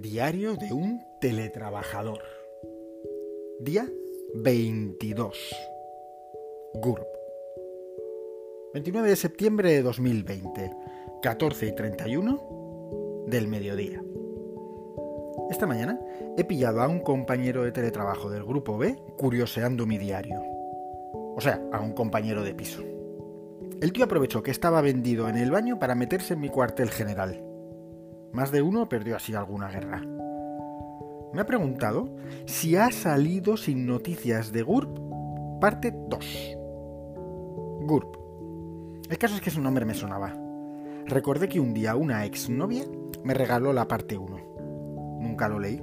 Diario de un teletrabajador. Día 22. GURB. 29 de septiembre de 2020, 14 y 31 del mediodía. Esta mañana he pillado a un compañero de teletrabajo del grupo B curioseando mi diario. O sea, a un compañero de piso. El tío aprovechó que estaba vendido en el baño para meterse en mi cuartel general más de uno perdió así alguna guerra. Me ha preguntado si ha salido sin noticias de GURP, parte 2. GURP. El caso es que su nombre me sonaba. Recordé que un día una exnovia me regaló la parte 1. Nunca lo leí.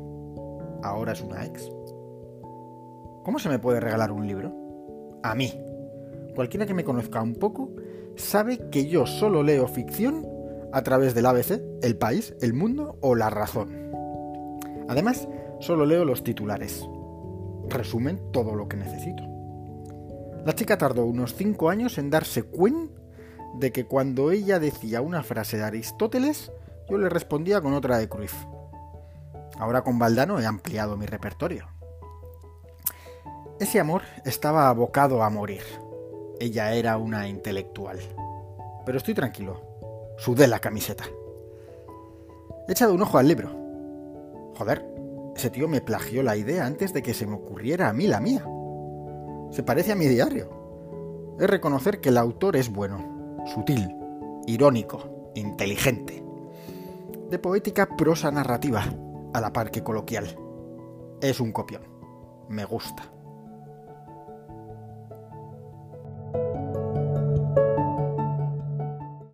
Ahora es una ex. ¿Cómo se me puede regalar un libro? A mí. Cualquiera que me conozca un poco sabe que yo solo leo ficción a través del ABC, El País, El Mundo o La Razón. Además, solo leo los titulares. Resumen todo lo que necesito. La chica tardó unos 5 años en darse cuenta de que cuando ella decía una frase de Aristóteles, yo le respondía con otra de Cruyff. Ahora con Valdano he ampliado mi repertorio. Ese amor estaba abocado a morir. Ella era una intelectual. Pero estoy tranquilo, Sudé la camiseta. He echado un ojo al libro. Joder, ese tío me plagió la idea antes de que se me ocurriera a mí la mía. Se parece a mi diario. Es reconocer que el autor es bueno, sutil, irónico, inteligente. De poética prosa narrativa, a la par que coloquial. Es un copión. Me gusta.